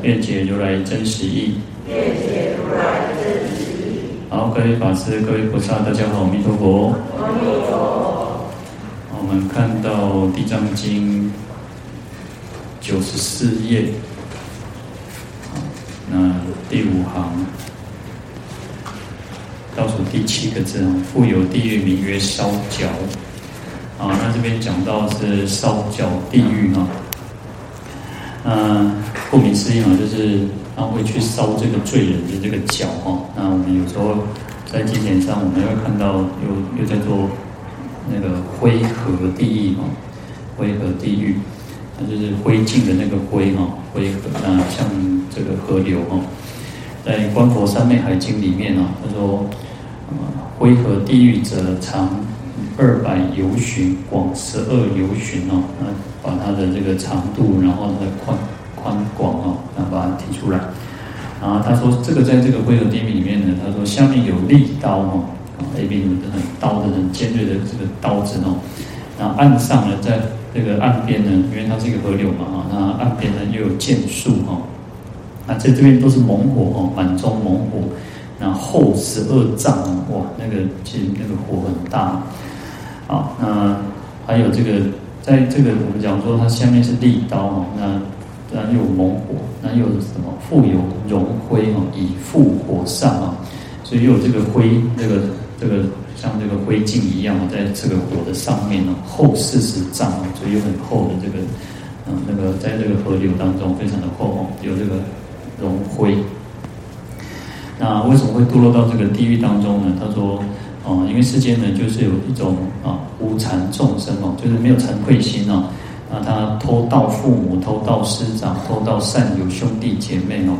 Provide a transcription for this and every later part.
受持。辩解如来真实义。辩解如来真实义。好，各位法师、各位菩萨，大家好，阿弥陀佛。阿弥陀佛。我们看到《地藏经》九十四页，那第五行倒数第七个字，复有地狱名曰烧脚。啊，那这边讲到是烧脚地狱哈。那，顾名思义嘛，就是他会去烧这个罪人的这个脚哈。那我们有时候在经典上，我们会看到又又在做那个灰河地狱哈，灰河地狱，它就是灰烬的那个灰哈，灰河那像这个河流哈，在《观佛三昧海经》里面啊，他说，灰河地狱者长。二百由旬，广十二由旬哦，那把它的这个长度，然后它的宽宽广哦，那把它提出来。然后他说，这个在这个灰河地名里面呢，他说下面有利刀哦，啊，A B 很刀的很尖锐的这个刀子哦。然后岸上呢，在这个岸边呢，因为它是一个河流嘛啊，那岸边呢又有箭树哈，那在这边都是猛火哦，满中猛火，然后十二丈哇，那个其实那个火很大。好，那还有这个，在这个我们讲说，它下面是利刀哦，那那又有猛火，那又有什么？复有熔灰哦，以覆火上啊，所以又有这个灰，这个这个像这个灰烬一样啊，在这个火的上面哦，厚四十丈啊，所以有很厚的这个，嗯，那个在这个河流当中非常的厚哦，有这个熔灰。那为什么会堕落到这个地狱当中呢？他说。哦，因为世间呢，就是有一种啊无惭众生哦，就是没有惭愧心哦，那他偷盗父母、偷盗师长、偷盗善友兄弟姐妹哦，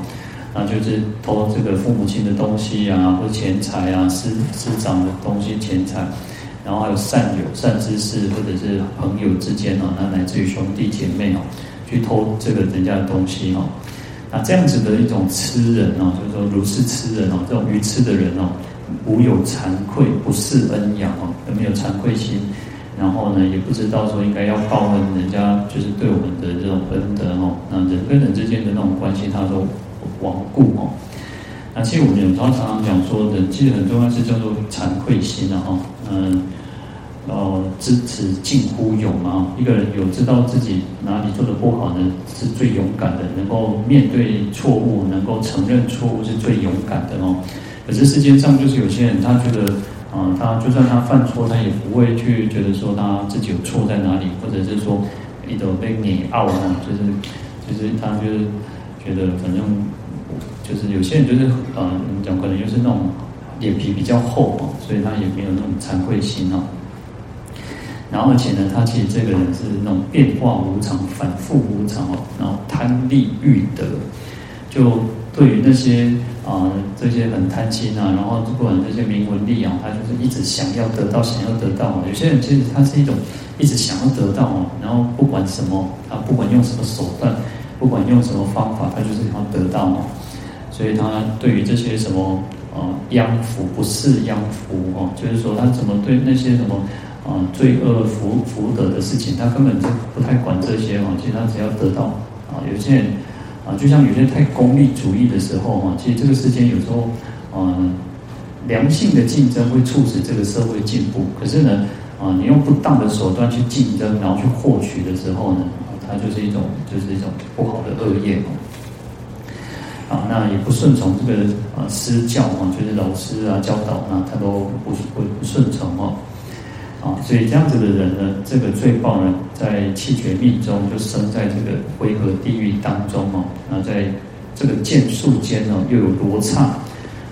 那就是偷这个父母亲的东西啊，或钱财啊，师师长的东西钱财，然后还有善友、善知识或者是朋友之间哦，那来自于兄弟姐妹哦，去偷这个人家的东西哦，那这样子的一种痴人哦，就是说如是痴人哦，这种愚痴的人哦。无有惭愧，不识恩养哦，都没有惭愧心，然后呢，也不知道说应该要报恩人家，就是对我们的这种恩德哦，那人跟人之间的那种关系，他都罔顾哦。那其实我们有常常讲说，人其实很重要是叫做惭愧心的哈，嗯，哦，知耻近乎勇嘛，一个人有知道自己哪里做的不好呢，是最勇敢的，能够面对错误，能够承认错误是最勇敢的哦。可是世间上就是有些人，他觉得，啊、他就算他犯错，他也不会去觉得说他自己有错在哪里，或者是说一种被你傲啊，就是，就是他就是觉得反正就是有些人就是，呃，讲可能就是那种脸皮比较厚啊，所以他也没有那种惭愧心啊。然后而且呢，他其实这个人是那种变化无常、反复无常哦，然后贪利欲得，就对于那些。啊，这些很贪心啊，然后不管这些名闻利养，他就是一直想要得到，想要得到。有些人其实他是一种一直想要得到哦，然后不管什么，他不管用什么手段，不管用什么方法，他就是想要得到哦。所以他对于这些什么啊殃福不是殃福哦，就是说他怎么对那些什么啊罪恶福福德的事情，他根本就不太管这些哦。其实他只要得到啊，有些人。啊，就像有些太功利主义的时候哈，其实这个世间有时候，嗯，良性的竞争会促使这个社会进步。可是呢，啊，你用不当的手段去竞争，然后去获取的时候呢，它就是一种就是一种不好的恶业哦。啊，那也不顺从这个啊师教啊，就是老师啊教导啊，他都不不不顺从哦。啊，所以这样子的人呢，这个罪报呢，在气绝命中就生在这个灰河地狱当中哦。那在这个剑树间哦，又有罗刹，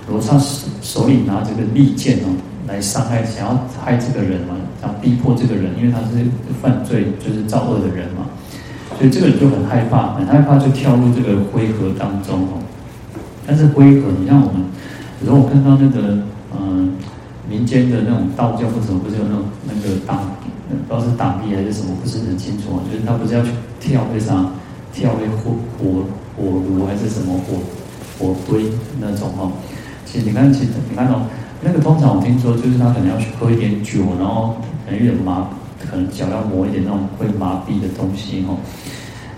罗刹手手里拿这个利剑哦，来伤害，想要害这个人嘛，想逼迫这个人，因为他是犯罪，就是造恶的人嘛。所以这个人就很害怕，很害怕就跳入这个灰河当中哦。但是灰河，你像我们，如果我看到那个嗯、民间的那种道教或者什么，不是有那种那个打，不知道是打地还是什么，不是很清楚啊，就是他不是要去跳那啥，跳那火火火炉还是什么火火堆那种哦。其实你看，其实你看哦，那个通常我听说就是他可能要去喝一点酒，然后可能有点麻，可能脚要磨一点那种会麻痹的东西哦。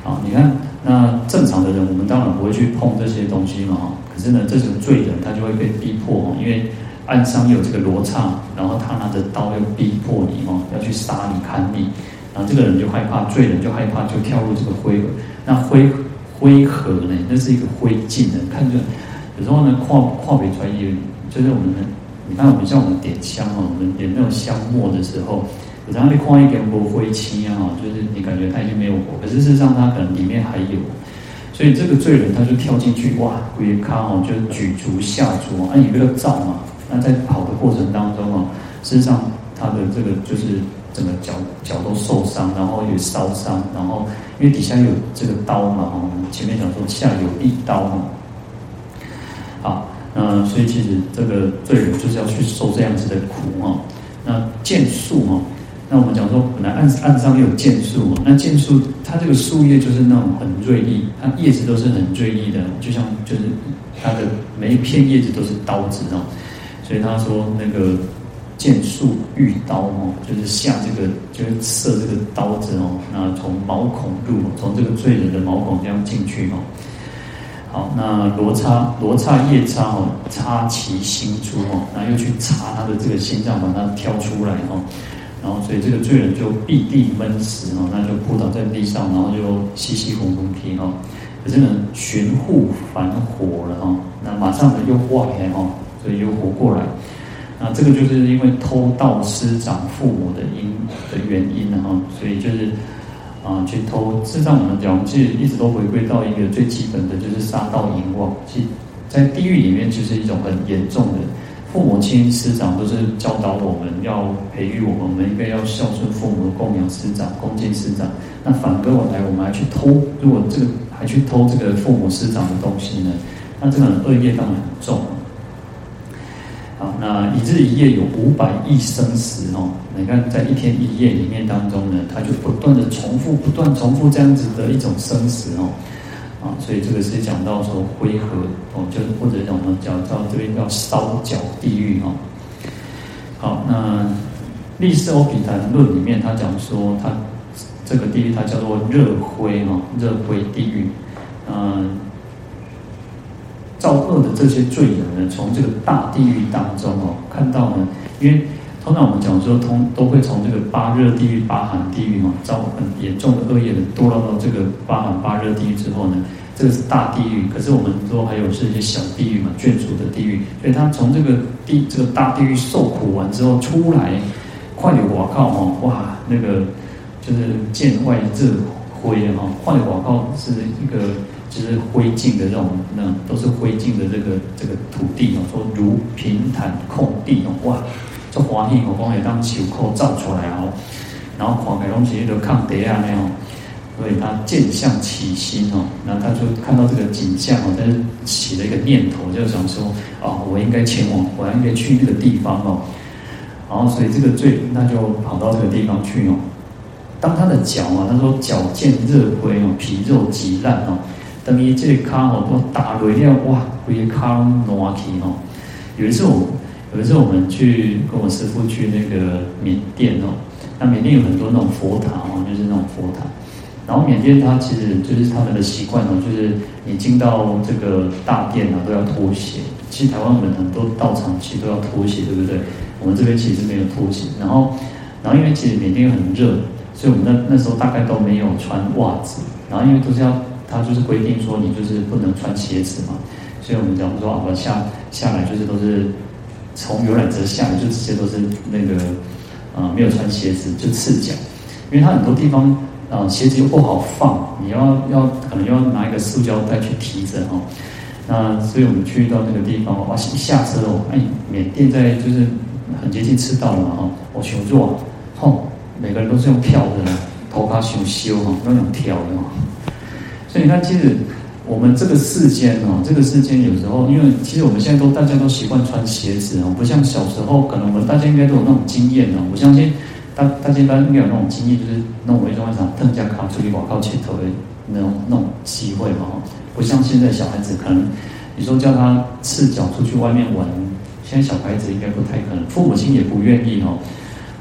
好，你看那正常的人，我们当然不会去碰这些东西嘛。可是呢，这种罪人他就会被逼迫哦，因为岸上有这个罗刹，然后他拿着刀要逼迫你哦，要去杀你砍你，然后这个人就害怕，罪人就害怕，就跳入这个灰河。那灰灰河呢，那是一个灰烬的，看着。有时候呢，跨跨北传也，就是我们，你看我们像我们点香哦，我们点那种香末的时候，有时候你跨一点不灰漆啊，就是你感觉它已经没有火，可是事实上它可能里面还有，所以这个罪人他就跳进去，哇，鬼咖哦，就举足下足啊，你不要照嘛，那在跑的过程当中哦，事实上他的这个就是整个脚脚都受伤，然后有烧伤，然后因为底下有这个刀嘛，我们前面讲说下有一刀嘛。好，那所以其实这个罪人就是要去受这样子的苦哈。那剑树哈，那我们讲说，本来岸岸上有箭树，那剑树它这个树叶就是那种很锐利，它叶子都是很锐利的，就像就是它的每一片叶子都是刀子哦。所以他说那个箭树遇刀哦，就是下这个就是射这个刀子哦，那从毛孔入，从这个罪人的毛孔这样进去哦。好，那罗刹罗刹夜叉哦，插其心出哦，那又去插他的这个心脏，把它挑出来哦，然后所以这个罪人就必地闷死哦，那就扑倒在地上，然后就稀稀红红皮哦，可是呢，寻护返火了哈，那马上呢又化开哈，所以又活过来，那这个就是因为偷盗师长父母的因的原因然后，所以就是。啊，去偷，事实上我们讲，其实一直都回归到一个最基本的就是杀盗淫妄。其实在地狱里面，就是一种很严重的。父母亲师长都是教导我们要培育我们，我们应该要孝顺父母，供养师长，恭敬师长。那反过来，我们还去偷，如果这个还去偷这个父母师长的东西呢？那这个恶业当然很重。啊，那一日一夜有五百亿生死哦。你看，在一天一夜里面当中呢，它就不断的重复，不断重复这样子的一种生死哦。啊，所以这个是讲到说灰河哦，就或者讲我们讲到这边叫烧脚地狱哦。好，那《历世欧毗昙论》里面他讲说，他这个地狱它叫做热灰哦，热灰地狱。嗯。造恶的这些罪人呢，从这个大地狱当中哦，看到呢，因为通常我们讲说，通都会从这个八热地狱、八寒地狱嘛，造很严重的恶业的，堕落到这个八寒八热地狱之后呢，这个是大地狱。可是我们说还有是一些小地狱嘛，眷属的地狱。所以他从这个地这个大地狱受苦完之后出来，快点我靠哦，哇，那个就是见外热灰哈，快点我靠是一个。就是灰烬的这种，那都是灰烬的这个这个土地哦，说如平坦空地哦，哇，这华丽哦，光也当球扣造出来哦，然后看起来东西都抗跌啊那样，所以他见相起心哦，那他就看到这个景象哦，他就起了一个念头，就想说哦，我应该前往，我应该去那个地方哦，然后所以这个罪，那就跑到这个地方去哦。当他的脚啊，他说脚见热灰哦，皮肉极烂哦。等于这个卡哦，都打雷了哇，规个卡挪起哦。有一次我，有一次我们去跟我师父去那个缅甸哦，那缅甸有很多那种佛塔哦，就是那种佛塔。然后缅甸它其实就是他们的习惯哦，就是你进到这个大殿啊都要脱鞋。其实台湾我们很多道场其实都要脱鞋，对不对？我们这边其实没有脱鞋。然后，然后因为其实缅甸很热，所以我们那那时候大概都没有穿袜子。然后因为都是要。他就是规定说，你就是不能穿鞋子嘛，所以我们讲说啊，我下下来就是都是从游览车下来就直接都是那个啊、没有穿鞋子就赤脚，因为他很多地方啊、鞋子又不好放，你要要可能要拿一个塑胶袋去提着哦。那所以我们去到那个地方哇，一下车哦，哎，缅甸在就是很接近赤道了嘛哈，我求助啊，吼，每个人都是用跳的，头发想修哈，那种挑的哈。所以你看，其实我们这个世间哦，这个世间有时候，因为其实我们现在都大家都习惯穿鞋子哦，不像小时候，可能我们大家应该都有那种经验哦。我相信大大家应该应该有那种经验，就是那种一种啥，特价卡出去广告前头的那种那种机会嘛哈。不像现在小孩子，可能你说叫他赤脚出去外面玩，现在小孩子应该不太可能，父母亲也不愿意哦。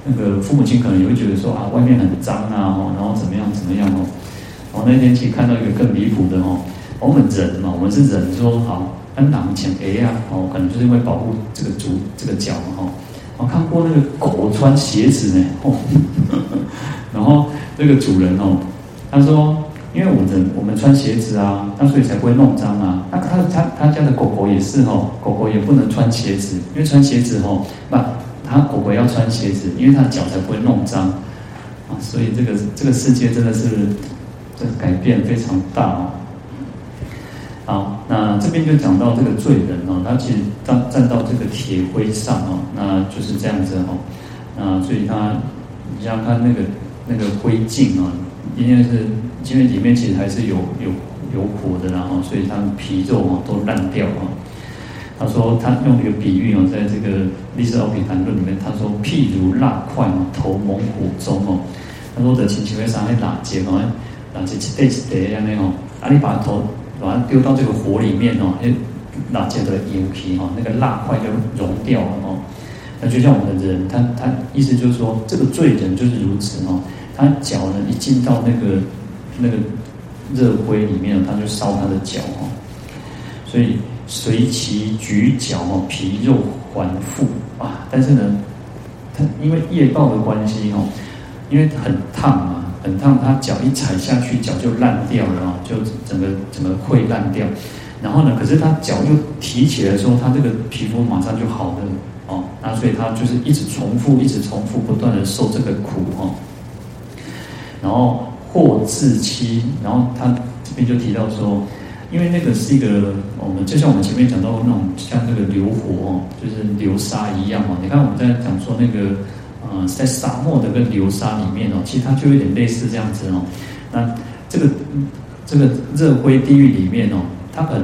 那个父母亲可能也会觉得说啊，外面很脏啊，然后怎么样怎么样哦。我那天去看到一个更离谱的哦，我们人嘛，我们是人，说好安党前 A 呀哦，可能就是因为保护这个足这个脚嘛哈。我看过那个狗穿鞋子呢哦，然后那个主人哦，他说。因为我们我们穿鞋子啊，那所以才不会弄脏啊。那他他他家的狗狗也是哦，狗狗也不能穿鞋子，因为穿鞋子哦，那他狗狗要穿鞋子，因为他脚才不会弄脏啊。所以这个这个世界真的是这改变非常大哦。好，那这边就讲到这个罪人哦，他其实站站到这个铁灰上哦，那就是这样子哦。那所以他你想看那个那个灰烬啊，因为是。因为里面其实还是有有有火的，然后所以他的皮肉啊都烂掉啊。他说他用一个比喻哦，在这个《历史奥比谈论》里面，他说譬如蜡块哦，投猛火中哦。他说的轻轻会上来蜡结哦，蜡结一块一块这样哦。啊，你把头把它丢到这个火里面哦，那蜡结的油皮哦，那个蜡块就融掉了哦。那就像我们的人，他他意思就是说，这个罪人就是如此哦。他脚呢一进到那个。那个热灰里面，他就烧他的脚哦，所以随其举脚哦，皮肉还复啊。但是呢，他因为业报的关系哦，因为很烫嘛，很烫，他脚一踩下去，脚就烂掉了哦，就整个整个溃烂掉。然后呢，可是他脚又提起来的时候，他这个皮肤马上就好了哦。那所以他就是一直重复，一直重复，不断的受这个苦哦，然后。或自欺，然后他这边就提到说，因为那个是一个我们就像我们前面讲到那种像这个流火哦，就是流沙一样嘛。你看我们在讲说那个呃，在沙漠的跟流沙里面哦，其实它就有点类似这样子哦。那这个这个热灰地狱里面哦，它很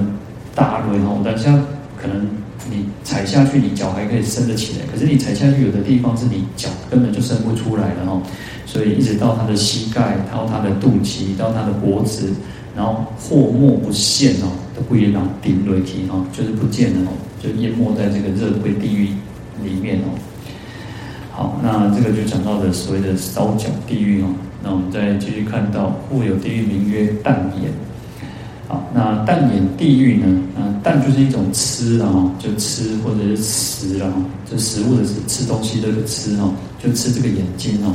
大轮哦，但像可能你踩下去，你脚还可以伸得起来，可是你踩下去，有的地方是你脚根本就伸不出来了哦。所以一直到他的膝盖，到他的肚脐，到他的脖子，然后祸莫不现哦，都不一样顶雷体哦，就是不见了哦，就淹没在这个热灰地狱里面哦。好，那这个就讲到的所谓的烧脚地狱哦。那我们再继续看到，或有地狱名曰啖眼。好，那啖眼地狱呢？嗯，啖就是一种吃啊，就吃或者是食啊，就食物的吃东西的吃哦，就吃这个眼睛哦。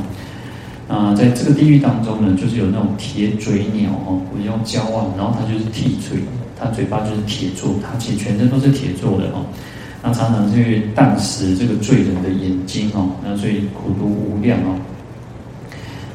啊，在这个地狱当中呢，就是有那种铁嘴鸟哦，我用骄傲，然后它就是铁嘴，它嘴巴就是铁做，它其实全身都是铁做的哦。那常常去啖食这个罪人的眼睛哦，那所以苦毒无量哦。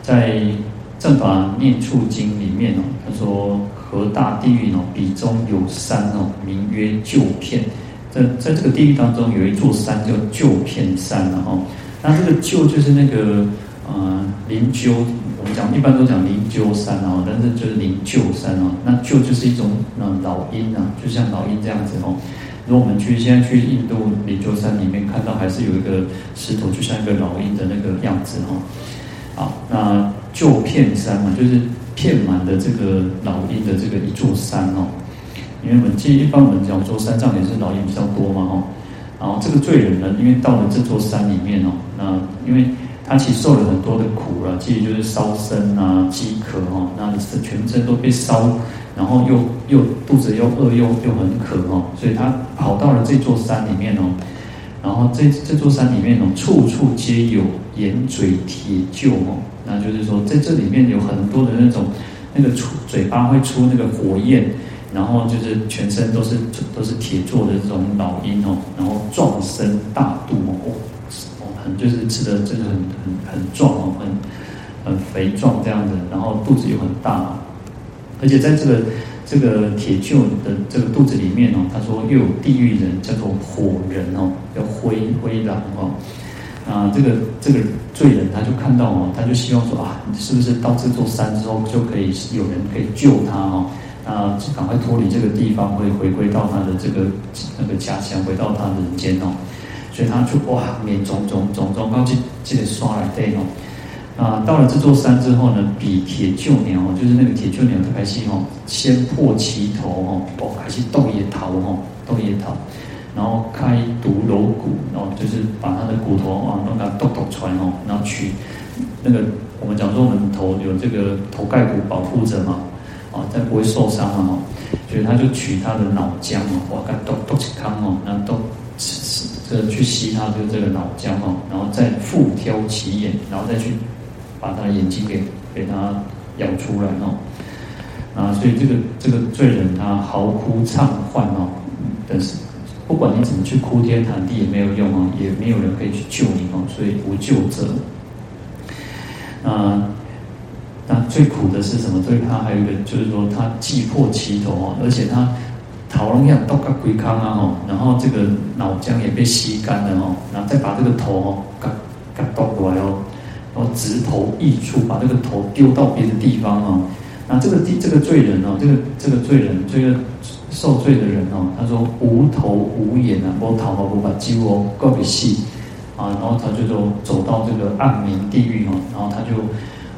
在《正法念处经》里面哦，他说何大地狱哦，彼中有山哦，名曰鷲片。在在这个地狱当中，有一座山叫鷲片山哦。那这个鷲就是那个。呃，灵鷲，我们讲一般都讲灵鷲山哦，但是就是灵鷲山哦。那鷲就是一种呃老鹰啊，就像老鹰这样子哦。如果我们去现在去印度灵鷲山里面看到，还是有一个石头，就像一个老鹰的那个样子哦。好，那鷲片山嘛，就是片满的这个老鹰的这个一座山哦。因为我们记一般我们讲说山上也是老鹰比较多嘛哦。然后这个罪人呢，因为到了这座山里面哦，那因为。他其实受了很多的苦了，其实就是烧身啊、饥渴哦，那全身都被烧，然后又又肚子又饿又又很渴哦，所以他跑到了这座山里面哦，然后这这座山里面哦，处处皆有眼嘴铁鷲哦，那就是说在这里面有很多的那种那个出嘴巴会出那个火焰，然后就是全身都是都是铁做的这种老鹰哦，然后壮身大肚哦。哦很就是吃的真的很很很壮哦，很很肥壮这样子，然后肚子又很大，而且在这个这个铁臼的这个肚子里面哦，他说又有地狱人叫做火人哦，叫灰灰狼哦，啊，这个这个罪人他就看到哦，他就希望说啊，是不是到这座山之后就可以有人可以救他哦？啊，赶快脱离这个地方，会回归到他的这个那个家乡，回到他的人间哦。所以他就哇，面种种种种，刚去记得刷来对哦。啊，到了这座山之后呢，比铁鷲鸟哦，就是那个铁鷲鸟就开始哦，先破其头哦，哦，开始斗野逃哦，斗野逃。然后开毒揉骨，然后就是把他的骨头啊，弄个剁剁穿哦，然后取那个我们讲说我们头有这个头盖骨保护着嘛，啊，再不会受伤嘛哈，所以他就取他的脑浆哦，哇，给剁剁起康哦，然后都吃吃这去吸他的这个脑浆哦，然后再复挑其眼，然后再去把他眼睛给给他咬出来哦，啊，所以这个这个罪人他嚎哭畅唤哦，但是。不管你怎么去哭天喊地也没有用啊，也没有人可以去救你哦，所以无救者。啊，那最苦的是什么？对他还有一个就是说，他既破其头哦，而且他头龙样都个龟康啊哦，然后这个脑浆也被吸干了哦，然后再把这个头哦，嘎嘎倒过来哦，然后直头异处，把这个头丢到别的地方哦。那这个地这个罪人哦，这个这个罪人这个。受罪的人哦，他说无头无眼啊，我逃跑不把肌肉够给细啊，然后他就说走到这个暗冥地狱哦，然后他就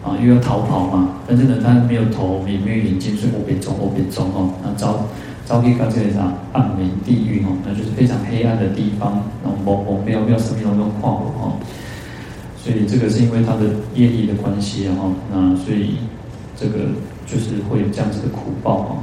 啊又要逃跑嘛，但是呢他没有头也没有眼睛，所以我别走我别走哦，那遭遭遇到这个啥暗冥地狱哦，那就是非常黑暗的地方，然后某某没有没有什么东西化火哦，所以这个是因为他的业力的关系哈，那所以这个就是会有这样子的苦报哈。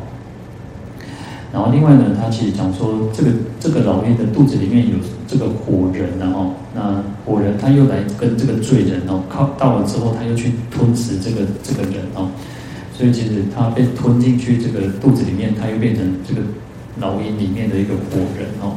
然后另外呢，他其实讲说，这个这个老爷的肚子里面有这个火人，然后那火人他又来跟这个罪人哦，靠到了之后，他又去吞食这个这个人哦，所以其实他被吞进去这个肚子里面，他又变成这个老鹰里面的一个火人哦。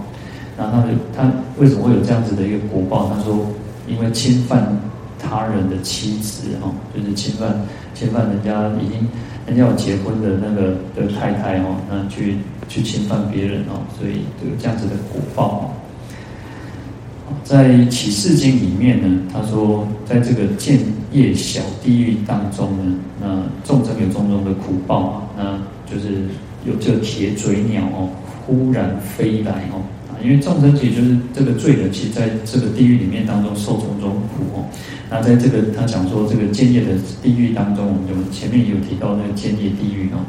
那他的他为什么会有这样子的一个果报？他说，因为侵犯他人的妻子哦，就是侵犯侵犯人家已经人家有结婚的那个的太太哦，那去。去侵犯别人哦，所以有这样子的果报哦。在启示经里面呢，他说，在这个建业小地狱当中呢，那众生有种种的苦报啊，那就是有这个铁嘴鸟哦，忽然飞来哦，因为众生其实就是这个罪人，其实在这个地狱里面当中受种种苦哦。那在这个他讲说这个建业的地狱当中，我们前面有提到那个建业地狱哦，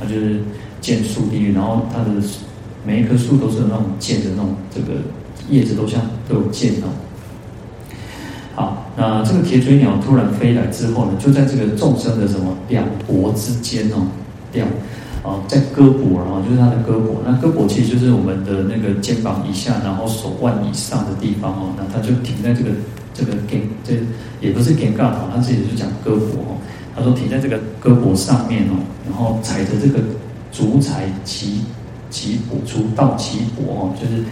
他就是。建树地狱，然后它的每一棵树都是那种建的那种，这个叶子都像都有剑哦。好，那这个铁嘴鸟突然飞来之后呢，就在这个众生的什么两脖之间哦，两啊在胳膊啊，就是他的胳膊。那胳膊其实就是我们的那个肩膀以下，然后手腕以上的地方哦。那他就停在这个这个肩，这也不是肩胛头，它自己就讲胳膊哦。他说停在这个胳膊上面哦，然后踩着这个。足踩其其跛，足蹈其跛哦，就是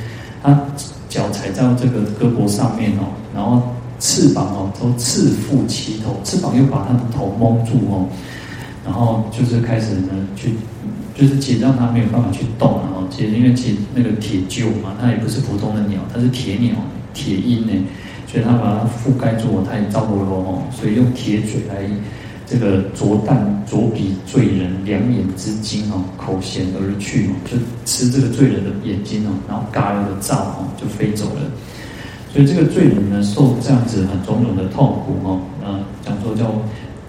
他脚踩在这个胳膊上面哦，然后翅膀哦都刺腹其头，翅膀又把他的头蒙住哦，然后就是开始呢去，就是其实让他没有办法去动了哦。其实因为其实那个铁鷲嘛，它也不是普通的鸟，它是铁鸟，铁鹰呢，所以它把它覆盖住，它也照不了哦，所以用铁嘴来。这个啄蛋啄鼻罪人两眼之睛哦，口衔而去哦，就吃这个罪人的眼睛哦，然后嘎了个照哦，就飞走了。所以这个罪人呢，受这样子很种种的痛苦哦，啊，讲说叫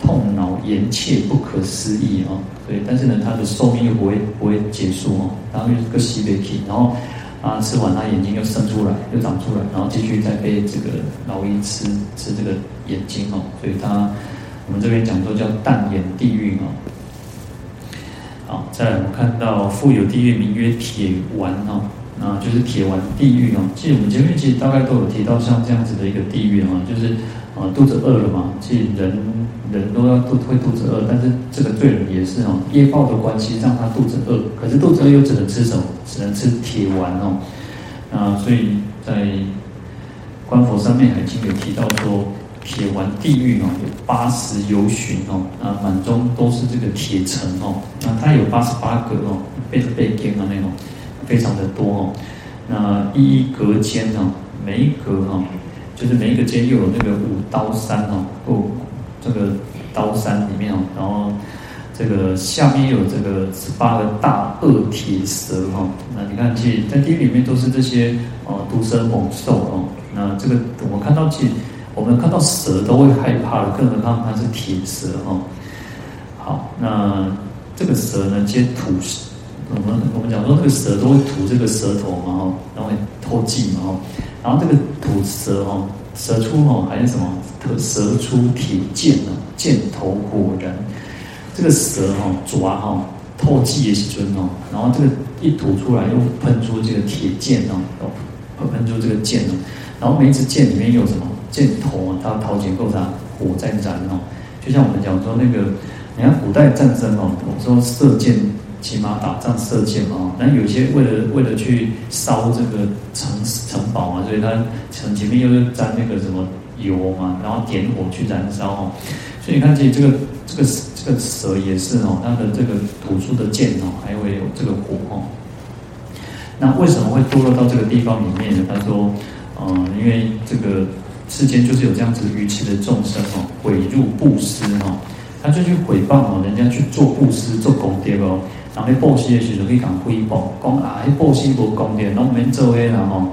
痛恼严切不可思议哦。所以但是呢，他的寿命又不会不会结束哦，然后又是个西北体，然后啊吃完他眼睛又生出来又长出来，然后继续再被这个老鹰吃吃这个眼睛哦，所以他。我们这边讲说叫淡眼地狱哦，好，再来我们看到复有地狱名曰铁丸哦，啊就是铁丸地狱哦。其实我们前面其实大概都有提到像这样子的一个地狱哦，就是啊肚子饿了嘛，其实人人都要肚会肚子饿，但是这个罪人也是哦，业报的关系让他肚子饿，可是肚子饿又只能吃什么？只能吃铁丸哦。啊所以在观佛上面还经有提到说。铁丸地狱哦，有八十由旬哦，啊，满中都是这个铁尘哦，那它有八十八个哦，背着背肩啊那种，非常的多哦，那一一隔间哦，每一格哈，就是每一个间又有那个五刀山哦，哦这个刀山里面哦，然后这个下面有这个十八个大恶铁蛇哈。那你看，其实在地狱里面都是这些哦毒蛇猛兽哦。那这个我们看到，其实我们看到蛇都会害怕的，更何况它是铁蛇哈。好，那这个蛇呢，接吐，我们我们讲说这个蛇都会吐这个舌头嘛哈，然后会透气嘛哈，然后这个吐舌哈，舌出哈还是什么？舌出铁剑呢，剑头果然。这个舌哈爪哈透气也是尊哦，然后这个一吐出来又喷出这个铁剑哦，喷喷出这个剑哦，然后每一支剑里面有什么？箭头啊，它桃结构上火在燃哦，就像我们讲说那个。你看古代战争哦，我们说射箭，骑马打仗射箭嘛，那有些为了为了去烧这个城城堡嘛，所以他城前面又是沾那个什么油嘛，然后点火去燃烧哦。所以你看这这个这个这个蛇也是哦，它的这个吐出的箭哦，还会有这个火哦。那为什么会堕落到这个地方里面呢？他说，嗯，因为这个世间就是有这样子愚痴的众生哦，毁入布施哦。他就去诽谤哦，人家去做布施、做功德哦，人咧布施的时候可以讲诽谤，讲啊，迄布施无功德，拢免做诶啦吼，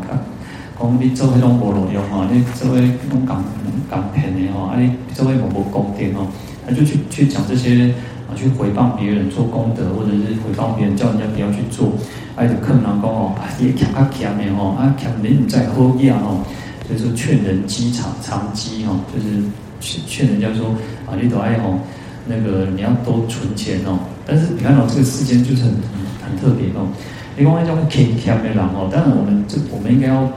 讲你做迄拢无路用吼，你做诶拢讲讲骗诶吼，啊你做诶无无功德吼，他就去去讲这些啊，去回报别人做功德，或者是回报别人叫人家不要去做，啊就劝人讲哦，啊你欠啊欠诶吼，啊欠你唔在好嘢吼，就是劝人积长长积吼，就是劝劝人家说啊你都爱吼。那个你要多存钱哦，但是你看到、哦、这个世间就是很很特别哦。另外一种欠欠的人哦，当然我们这我们应该要，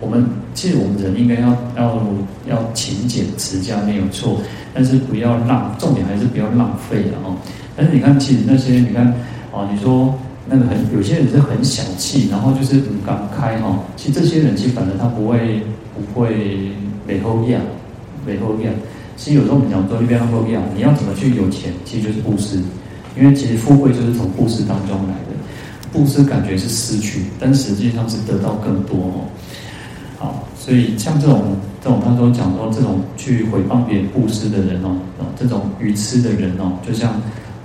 我们其实我们人应该要要要勤俭持家没有错，但是不要浪，重点还是不要浪费了哦。但是你看，其实那些你看哦，你说那个很有些人是很小气，然后就是很感慨哈。其实这些人其实反正他不会不会美后样美后样。其实有时候我们讲说，一边不一样，你要怎么去有钱，其实就是布施，因为其实富贵就是从布施当中来的。布施感觉是失去，但实际上是得到更多哦。好，所以像这种这种，他说讲说这种去回报别人布施的人哦，这种愚痴的人哦，就像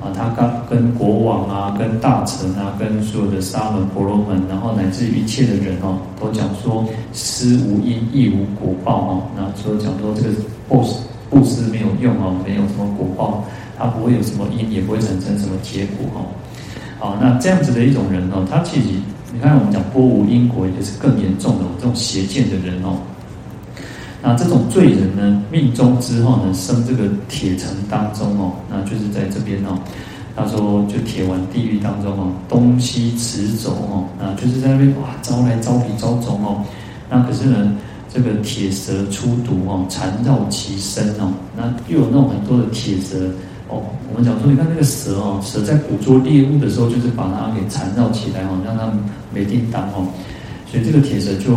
啊，他刚跟国王啊、跟大臣啊、跟所有的沙门婆罗门，然后乃至于一切的人哦，都讲说施无因亦无果报哦。那所以讲说这个布施。布施没有用哦，没有什么果报，他不会有什么因，也不会产生什么结果哦。好，那这样子的一种人哦，他其实你看我们讲波无因果，也是更严重的这种邪见的人哦。那这种罪人呢，命中之后呢，生这个铁城当中哦，那就是在这边哦。他说就铁丸地狱当中哦，东西驰走哦，那就是在那边哇，招来招去招走哦。那可是呢？这个铁蛇出毒哦，缠绕其身哦，那又有那种很多的铁蛇哦。我们讲说，你看那个蛇哦，蛇在捕捉猎物的时候，就是把它给缠绕起来哦，让它没地当哦。所以这个铁蛇就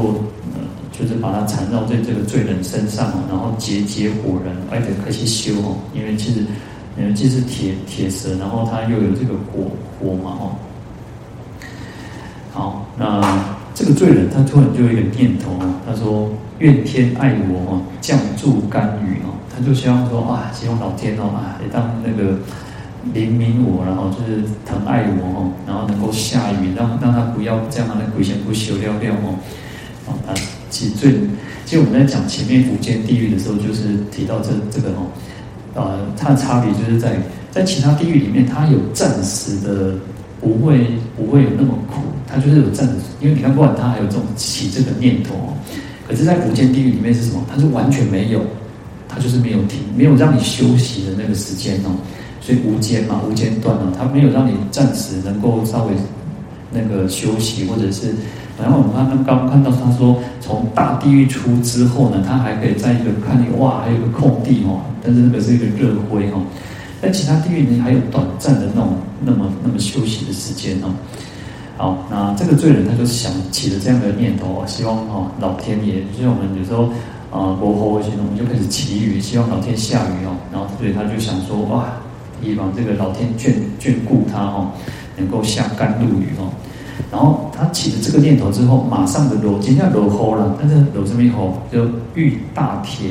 呃，就是把它缠绕在这个罪人身上哦，然后结结火燃，而且可以修哦。因为其实，因为既是铁铁蛇，然后它又有这个火火嘛哦。好，那。这个罪人他突然就有一个念头哦，他说愿天爱我哦，降助甘雨哦，就希望说啊，希望老天哦啊，也当那个怜悯我，然后就是疼爱我哦，然后能够下雨，让让他不要这样的鬼神不休了了哦。啊，其实最其实我们在讲前面无间地狱的时候，就是提到这这个哦，呃，它的差别就是在在其他地狱里面，它有暂时的。不会不会有那么苦，他就是有暂时，因为你看，不管他还有这种起这个念头哦，可是，在无间地狱里面是什么？他是完全没有，他就是没有停，没有让你休息的那个时间哦。所以无间嘛，无间断了，他没有让你暂时能够稍微那个休息，或者是，然后我们刚刚刚看到他说，从大地狱出之后呢，他还可以在一个看你哇，还有一个空地哦，但是那个是一个热灰哦。在其他地狱呢，还有短暂的那种、那么、那么休息的时间哦。好，那这个罪人他就想起了这样的念头，希望哦，老天爷，就像我们有时候啊，国后我们就开始祈雨，希望老天下雨哦。然后所以他就想说，哇，希望这个老天眷眷顾他哦，能够下甘露雨哦。然后他起了这个念头之后，马上的揉，今天揉齁了，但是揉什么齁？就遇大铁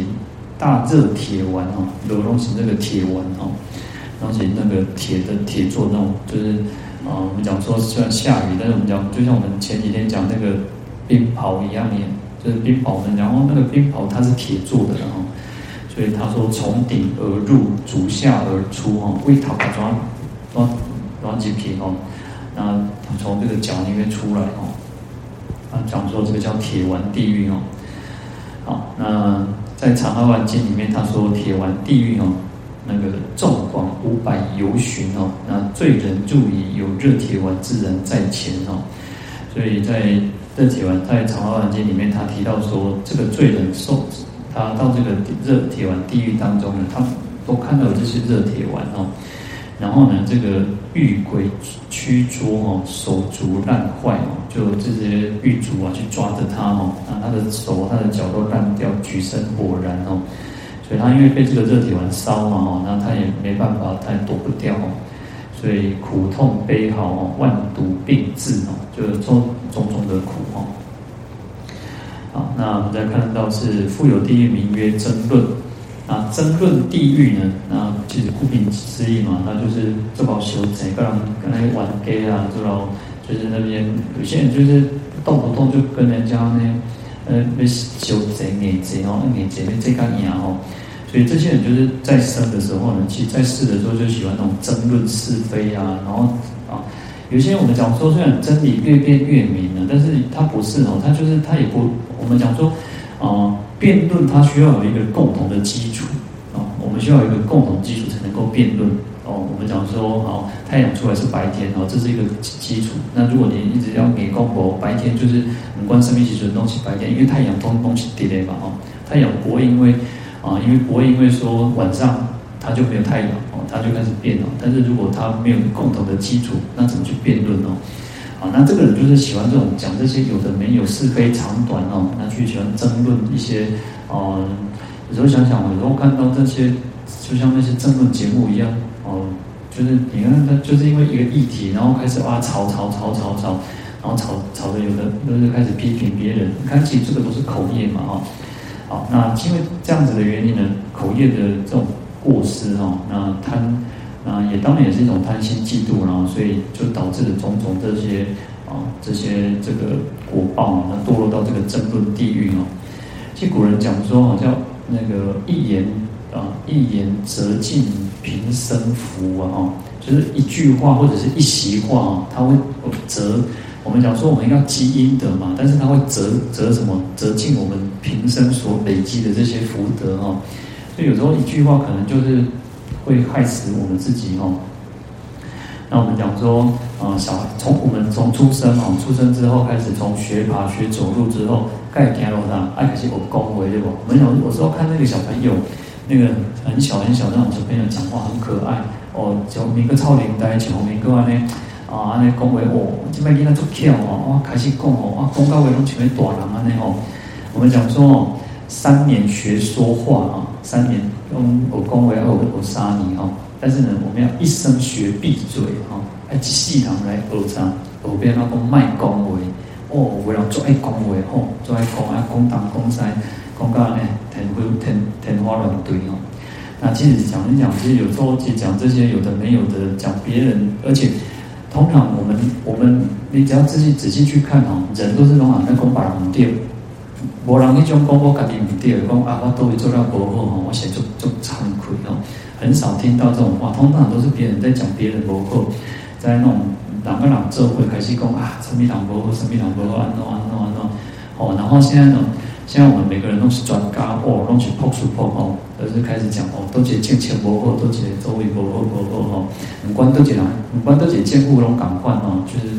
大热铁丸哦，揉东西那个铁丸哦，而且那个铁的铁做那种，就是啊、我们讲说虽然下雨，但是我们讲就像我们前几天讲那个冰雹一样，也就是冰袍，我们讲那个冰雹它是铁做的，然后所以他说从顶而入，足下而出哦，为塔装装装几瓶哦。那从这个脚里面出来哦，啊，讲说这个叫铁丸地狱哦，好，那在《长阿含经》里面，他说铁丸地狱哦，那个纵广五百由旬哦，那罪人入矣，有热铁丸之人在前哦，所以在热铁丸在《长阿含经》里面，他提到说，这个罪人受他到这个热铁丸地狱当中呢，他都看到这些热铁丸哦。然后呢，这个狱鬼驱逐哦，手足烂坏哦，就这些狱卒啊去抓着他哦，那他的手、他的脚都烂掉，举身火燃哦，所以他因为被这个热铁丸烧嘛哦，那他也没办法，他也躲不掉哦，所以苦痛悲号哦，万毒病至哦，就是种种种的苦哦。好，那我们再看到是富有地狱名曰争论。啊，争论地狱呢？那其实顾名思义嘛，那就是这帮修贼，跟人跟他玩 gay 啊，这种就是那边有些人就是动不动就跟人家呢，呃，那修贼、孽贼哦，孽贼那这个娘哦，所以这些人就是在生的时候呢，其实在世的时候就喜欢那种争论是非啊，然后啊，有些人我们讲说，虽然真理越辩越明了，但是他不是哦，他就是他也不，我们讲说啊。辩论它需要有一个共同的基础啊，我们需要有一个共同基础才能够辩论哦。我们讲说，好，太阳出来是白天哦，这是一个基础。那如果你一直要给公婆白天就是五官生命基础的东西白天，因为太阳东东西叠叠嘛哦，太阳不会因为啊，因为不会因为说晚上它就没有太阳哦，它就开始变了。但是如果它没有共同的基础，那怎么去辩论哦？啊，那这个人就是喜欢这种讲这些有的没有是非长短哦，那去喜欢争论一些，哦、有时候想想，有时候看到这些，就像那些争论节目一样，哦、就是你看他就是因为一个议题，然后开始哇吵吵吵吵吵，然后吵吵的有的都是开始批评别人，你看其实这个都是口业嘛，哈，好，那因为这样子的原因呢，口业的这种过失哈，那贪。啊，也当然也是一种贪心嫉妒，然后所以就导致了种种这些啊这些这个果报啊，那堕落到这个争论地狱哦。其实古人讲说，好像那个一言啊一言折尽平生福啊，哦，就是一句话或者是一席话啊，它会折。我们讲说我们要积阴德嘛，但是它会折折什么？折尽我们平生所累积的这些福德哈。所以有时候一句话可能就是。会害死我们自己哦。那我们讲说，啊，小从我们从出生哦，出生之后开始从学爬学走路之后，盖天楼上，爱开始我恭维对不？我们有有时候看那个小朋友，那个很小很小那种小朋友讲话很可爱哦，就每个超龄呆，前后面个安呢，啊，安尼恭维哦，这边囡仔做巧哦，哇，开始讲哦，哇，讲到话拢像个大人安尼哦。我们讲说哦，三年学说话啊。三年用我恭维后我杀你哈，但是呢，我们要一生学闭嘴哈，爱一世人来学啥？后边那个卖恭维哦，为了做爱恭维吼，做爱讲啊，讲东讲西，讲到呢天花天天花乱坠哦。那其实讲一讲，其实有时候其实讲这些有的没有的，讲别人，而且通常我们我们你只要自己仔细去看哦，人都是那种在讲别人对。无人那种讲我家己唔对，讲啊，我都会做到不好吼，我写就就惭愧哦。很少听到这种话，通常都是别人在讲别人不好，在那种哪个哪做会开始讲啊，什么人不好，什么人不好，安怎安怎安怎哦。然后现在呢，现在我们每个人都是专家哦，都是破除破哦，而是开始讲哦，都觉得见钱不好，都觉得周围不好不好哦。五官都觉得，五官都觉得见护拢赶快哦，就是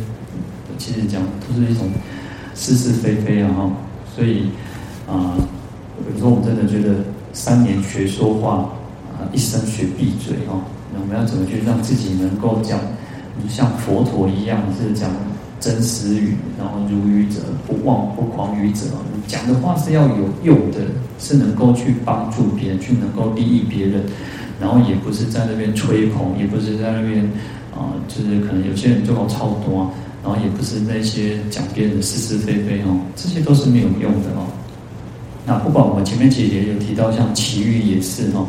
其实讲都是一种是是非非啊哈。所以，啊、呃，有时候我们真的觉得三年学说话，啊，一生学闭嘴哦。那我们要怎么去让自己能够讲，像佛陀一样是讲真实语，然后如语者不妄不狂语者。你讲的话是要有用的，是能够去帮助别人，去能够利益别人，然后也不是在那边吹捧，也不是在那边啊、就是可能有些人就好超多。然后也不是那些讲别人的是是非非哦，这些都是没有用的哦。那不管我前面其实也有提到，像奇遇也是哦，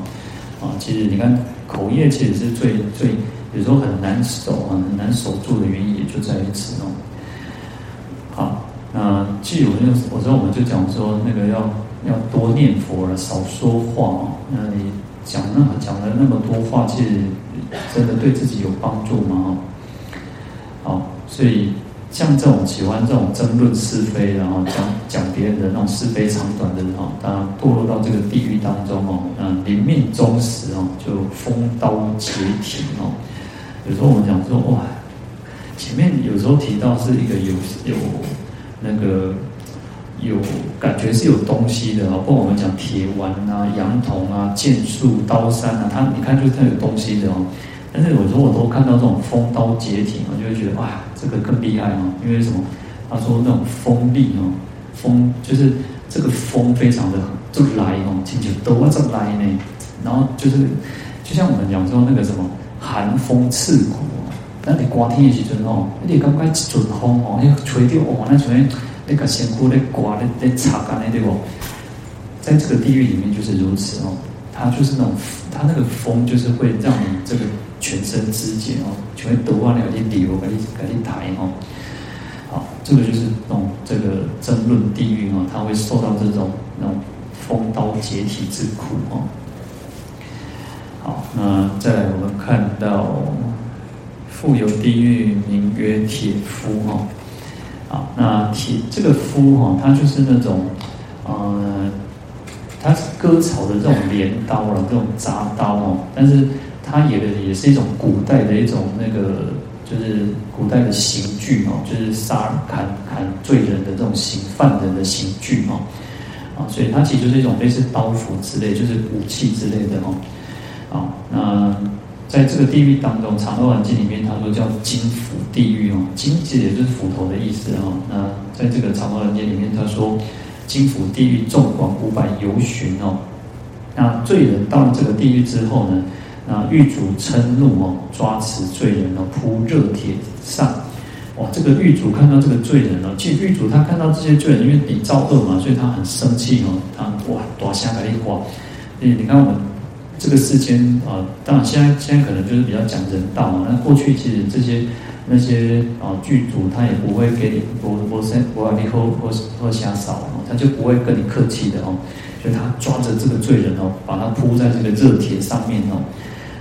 啊，其实你看口业其实是最最有时候很难守啊，很难守住的原因也就在于此哦。好，那既有那个，我说我们就讲说那个要要多念佛了，少说话哦。那你讲那么讲了那么多话，其实真的对自己有帮助吗？好，所以。像这种喜欢这种争论是非，然后讲讲别人的那种是非长短的人哦，当然堕落到这个地狱当中哦，嗯，临命终时哦，就封刀解体哦。有时候我们讲说哇，前面有时候提到是一个有有那个有感觉是有东西的哦，不管我们讲铁丸啊、杨铜啊、剑术、刀山啊，它你看就是它有东西的哦。但是有时候我都看到这种风刀解体，我就会觉得哇，这个更厉害哦！因为什么？他说那种锋利哦，锋就是这个锋非常的就来哦，进去都这么来呢。然后就是就像我们讲说那个什么寒风刺骨哦，那你刮天的时阵哦，你刚刚一阵风哦，那吹掉哦，那吹那个仙姑那刮那那擦干的对不？在这个地狱里面就是如此哦，它就是那种它那个风就是会让你这个。全身肢解哦，全都忘了你理由，赶紧赶紧抬哦。好，这个就是那种这个争论地狱哦，它会受到这种那种风刀解体之苦哦。好，那再来我们看到富有地狱，名曰铁夫哦。好，那铁这个夫哈，它就是那种呃，它是割草的这种镰刀了，这种铡刀哦，但是。它也也是一种古代的一种那个，就是古代的刑具哦，就是杀砍砍罪人的这种刑犯人的刑具哦，啊，所以它其实就是一种类似刀斧之类，就是武器之类的哦，啊，那在这个地狱当中，《长阿含经》里面他说叫金斧地狱哦，金其实也就是斧头的意思哦。那在这个《长阿含经》里面他说金斧地狱纵广五百由旬哦，那罪人到了这个地狱之后呢？啊，狱主嗔怒哦，抓持罪人哦，铺热铁上。哇，这个狱主看到这个罪人哦，其实狱主他看到这些罪人，因为你造恶嘛，所以他很生气哦。他哇，大声给你刮。你你看我们这个世间啊，当然现在现在可能就是比较讲人道嘛。那过去其实这些那些啊剧组他也不会给你我我先我让你喝喝喝下少哦，他就不会跟你客气的哦。就他抓着这个罪人哦，把他铺在这个热铁上面哦。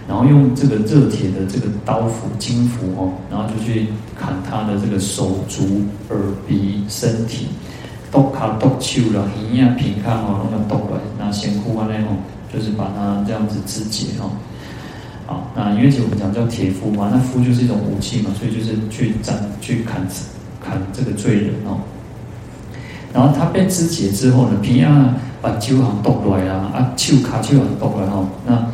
然后用这个热铁的这个刀斧、金斧哦，然后就去砍他的这个手足、耳鼻、身体，剁卡剁手了，耳啊、皮看哦，那么剁来，那先哭完了哦，就是把它这样子肢解哦。好，那因为我们讲叫铁夫嘛，那夫就是一种武器嘛，所以就是去斩、去砍、砍这个罪人哦。然后他被肢解之后呢，皮啊把手行剁来啊，啊手卡手行剁来哦，那。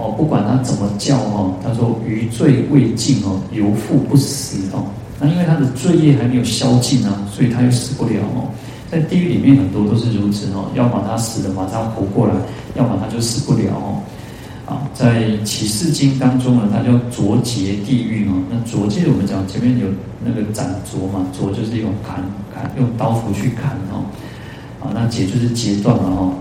哦，不管他怎么叫哦，他说余罪未尽哦，犹复不死哦。那因为他的罪业还没有消尽啊，所以他又死不了哦。在地狱里面很多都是如此哦，要么他死了马上活过来，要么他就死不了哦。啊，在启示经当中呢，它叫灼截地狱哦。那灼截我们讲前面有那个斩灼嘛，灼就是用砍砍用刀斧去砍哦。啊，那劫就是截断了哦。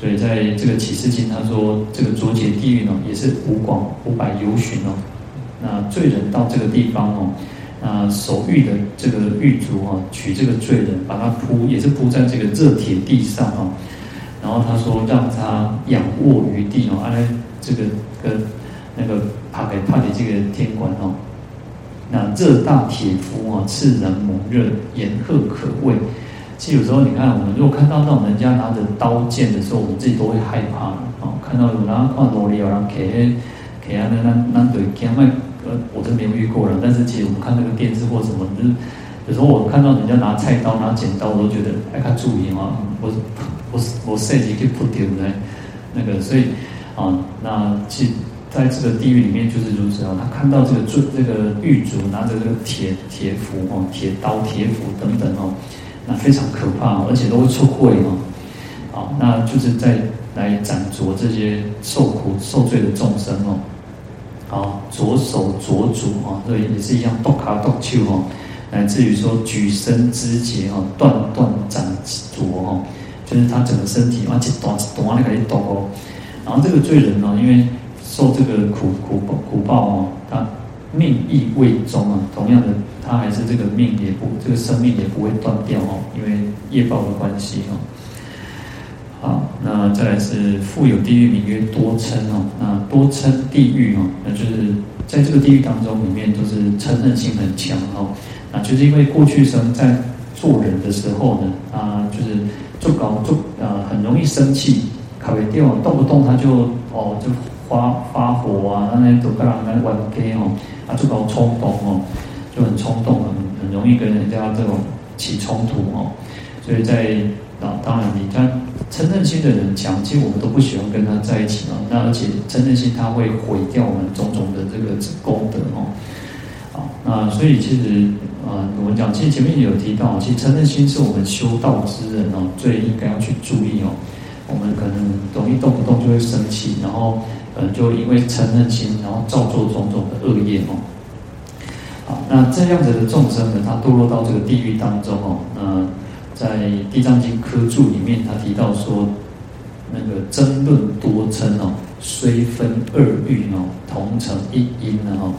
所以在这个启示经，他说这个灼截地狱呢，也是五广五百由旬哦。那罪人到这个地方哦，那守狱的这个狱卒哦，取这个罪人，把他铺，也是铺在这个热铁地上哦。然后他说，让他仰卧于地哦，按这个跟那个帕给帕给这个天官哦。那热大铁夫哦，炽然猛热，炎赫可畏。其实有时候你看，我们如果看到那种人家拿着刀剑的时候，我们自己都会害怕哦。看到有人换罗里有人给给啊那那那对天外呃，我真没有遇过了。但是其实我们看那个电视或什么，就是有时候我看到人家拿菜刀拿剪刀，我都觉得哎，他注意啊，我我我设计可以不丢的那个，所以啊，那其在这个地狱里面就是如此啊。他看到这个这这个狱卒拿着这个铁铁斧哦，铁刀铁斧等等哦。那非常可怕，而且都会出秽嘛，啊，那就是在来斩灼这些受苦受罪的众生哦，好，左手左足啊，这也是一样，剁卡剁手哦，乃至于说举身肢节哦，断断斩斲哦，就是他整个身体啊，一断一断那个一抖哦。然后这个罪人呢，因为受这个苦苦苦报哦，他命亦未终啊。同样的，他还是这个命也不这个生命也不会断掉哦，因为业报的关系哦。好，那再来是富有地狱名曰多嗔哦，那多嗔地狱哦，那就是在这个地狱当中里面都是嗔恨心很强哦，那就是因为过去生在做人的时候呢，啊，就是做搞做啊，很容易生气。卡为电网动不动他就哦就发发火啊，那那都跟人家玩 gay 哦，啊就搞冲动哦，就很冲动，很很容易跟人家这种起冲突哦。所以在啊，当然你在嗔恨心的人强，其实我们都不喜欢跟他在一起哦。那而且嗔恨心他会毁掉我们种种的这个功德哦。好，那所以其实啊，我们讲其实前面也有提到，其实嗔恨心是我们修道之人哦，最应该要去注意哦。我们可能容易动不动就会生气，然后可能就因为嗔恨心，然后造作种种的恶业哦。好，那这样子的众生呢，他堕落到这个地狱当中哦。那在《地藏经》科注里面，他提到说，那个争论多嗔哦，虽分二欲哦，同成一因呢哦。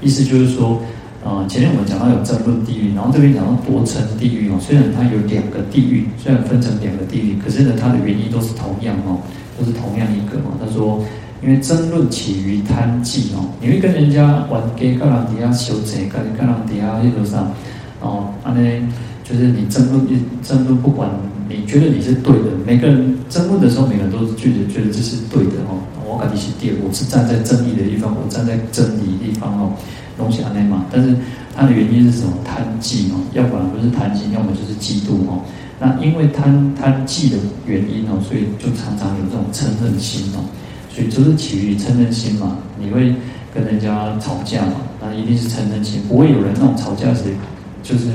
意思就是说。啊，前面我们讲到有争论地狱，然后这边讲到多称地狱哦。虽然它有两个地狱，虽然分成两个地狱，可是呢，它的原因都是同样哦，都是同样一个嘛。他说，因为争论起于贪忌哦，你会跟人家玩 gay，跟人底下修贼，跟跟人底下一路上，哦，安呢，就是你争论一争论，不管你觉得你是对的，每个人争论的时候，每个人都是觉得觉得这是对的哦。我感觉是对，我是站在正义的一方，我站在真理的地方哦。东西安内嘛，但是它的原因是什么？贪忌哦，要不然不是贪心，要么就是嫉妒哦。那因为贪贪忌的原因哦，所以就常常有这种嗔恨心哦。所以就是起于嗔恨心嘛。你会跟人家吵架嘛？那一定是嗔恨心，不会有人那种吵架时就是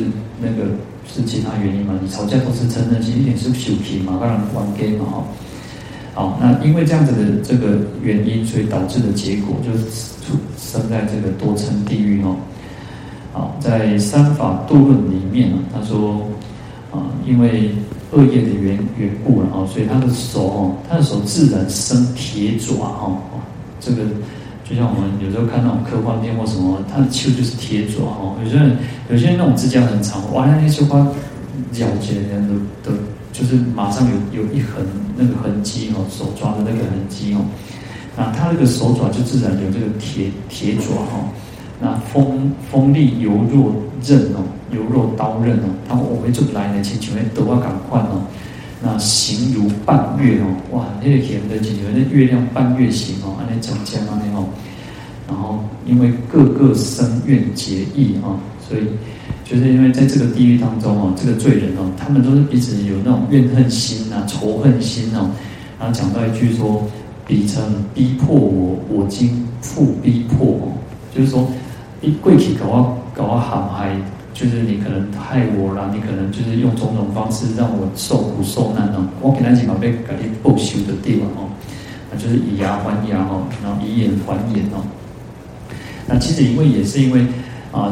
那个是其他原因嘛？你吵架都是嗔恨心，一点是羞皮嘛，当然玩 game 嘛哈。好，那因为这样子的这个原因，所以导致的结果就是出生在这个多层地狱哦。好，在三法度论里面啊，他说啊，因为恶业的缘缘故了啊，所以他的手哦，他的手自然生铁爪哦。这个就像我们有时候看那种科幻片或什么，它的手就是铁爪哦。有些人有些人那种指甲很长，哇，那些手花咬起来都都。就是马上有有一横那个痕迹哦，手抓的那个痕迹哦，那他那个手爪就自然有这个铁铁爪哦，那锋锋利犹若刃哦，犹若刀刃哦，他我们就来呢，请请问都要赶快哦，那形如半月哦，哇，那个显的请求那月亮半月形哦，安尼长江安尼哦，然后因为各个生怨结义啊，所以。就是因为在这个地狱当中哦，这个罪人哦，他们都是彼此有那种怨恨心呐、仇恨心哦。然后讲到一句说：“彼曾逼迫我，我今复逼迫哦。”就是说，一跪起搞我搞我喊嗨，就是你可能害我啦，你可能就是用种种方式让我受苦受难哦。我给他几毛被改你报仇的地方哦，那就是以牙还牙哦，然后以眼还眼哦。那其实因为也是因为啊。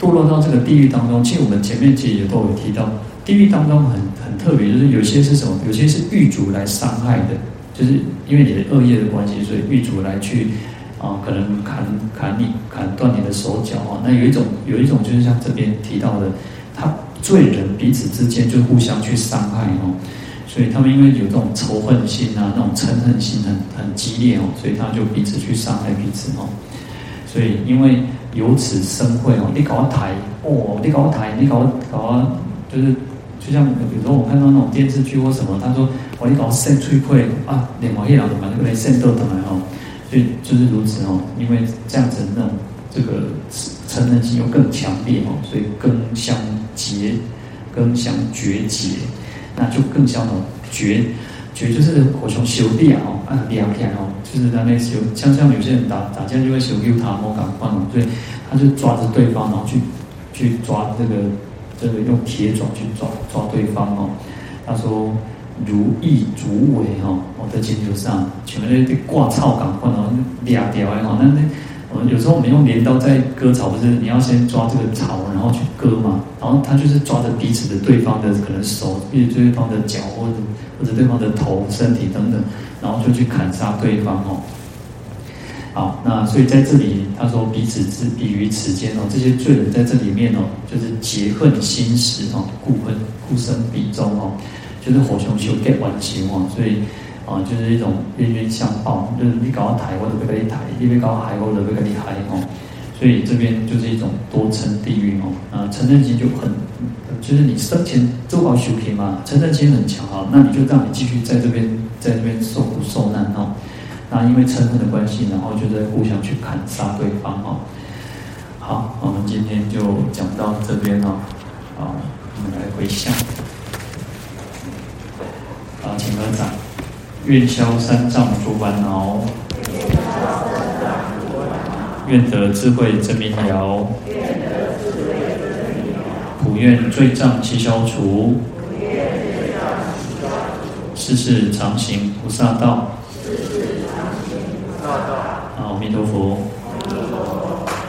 堕落到这个地狱当中，其实我们前面其实也都有提到，地狱当中很很特别，就是有些是什么？有些是狱卒来伤害的，就是因为你的恶业的关系，所以狱卒来去啊，可能砍砍你，砍断你的手脚啊。那有一种有一种就是像这边提到的，他罪人彼此之间就互相去伤害哦，所以他们因为有这种仇恨心啊，那种嗔恨心很很激烈哦，所以他就彼此去伤害彼此哦。所以因为。由此生会哦，你搞我抬哦，你搞我抬，你搞搞我，就是就像比如说我看到那种电视剧或什么，他说我你搞我扇脆会啊，脸毛一两的嘛，那个来扇豆的嘛哦，所以就是如此哦，因为这样子那种这个成人心又更强烈哦，所以更相结，更相绝结，那就更相决。绝绝就是火熊修炼哦，啊两天哦，就是在那修，像像有些人打打架就会修 U 塔摩港换哦，所以他就抓着对方，然后去去抓这个这个用铁爪去抓抓对方哦。他说如意竹尾哈，我在星球上，全部那挂草港换哦，两条哎哈，那那我们有时候我们用镰刀在割草，不是你要先抓这个草，然后去割嘛。然后他就是抓着彼此的对方的可能手，或者对方的脚，或者或者对方的头、身体等等，然后就去砍杀对方哦。好，那所以在这里他说彼此之彼于此间哦，这些罪人在这里面哦，就是结恨心实哦，故恨故生彼中哦，就是火熊熊结完情哦，所以。啊，就是一种冤冤相报，就是你搞到台，我就被你台；你被搞到海，我就被你海哦。所以这边就是一种多层地狱哦。啊，嗔恨心就很，就是你生前做好修行嘛，嗔恨心很强啊，那你就让你继续在这边，在这边受苦受难哦。那因为嗔恨的关系，然后就在互相去砍杀对方哦。好，我们今天就讲到这边哦。啊，我们来回向。好，请合掌。愿消三障诸烦恼，愿得智慧真明了，普愿罪障悉消除，世世常行菩萨道。好，阿弥陀佛。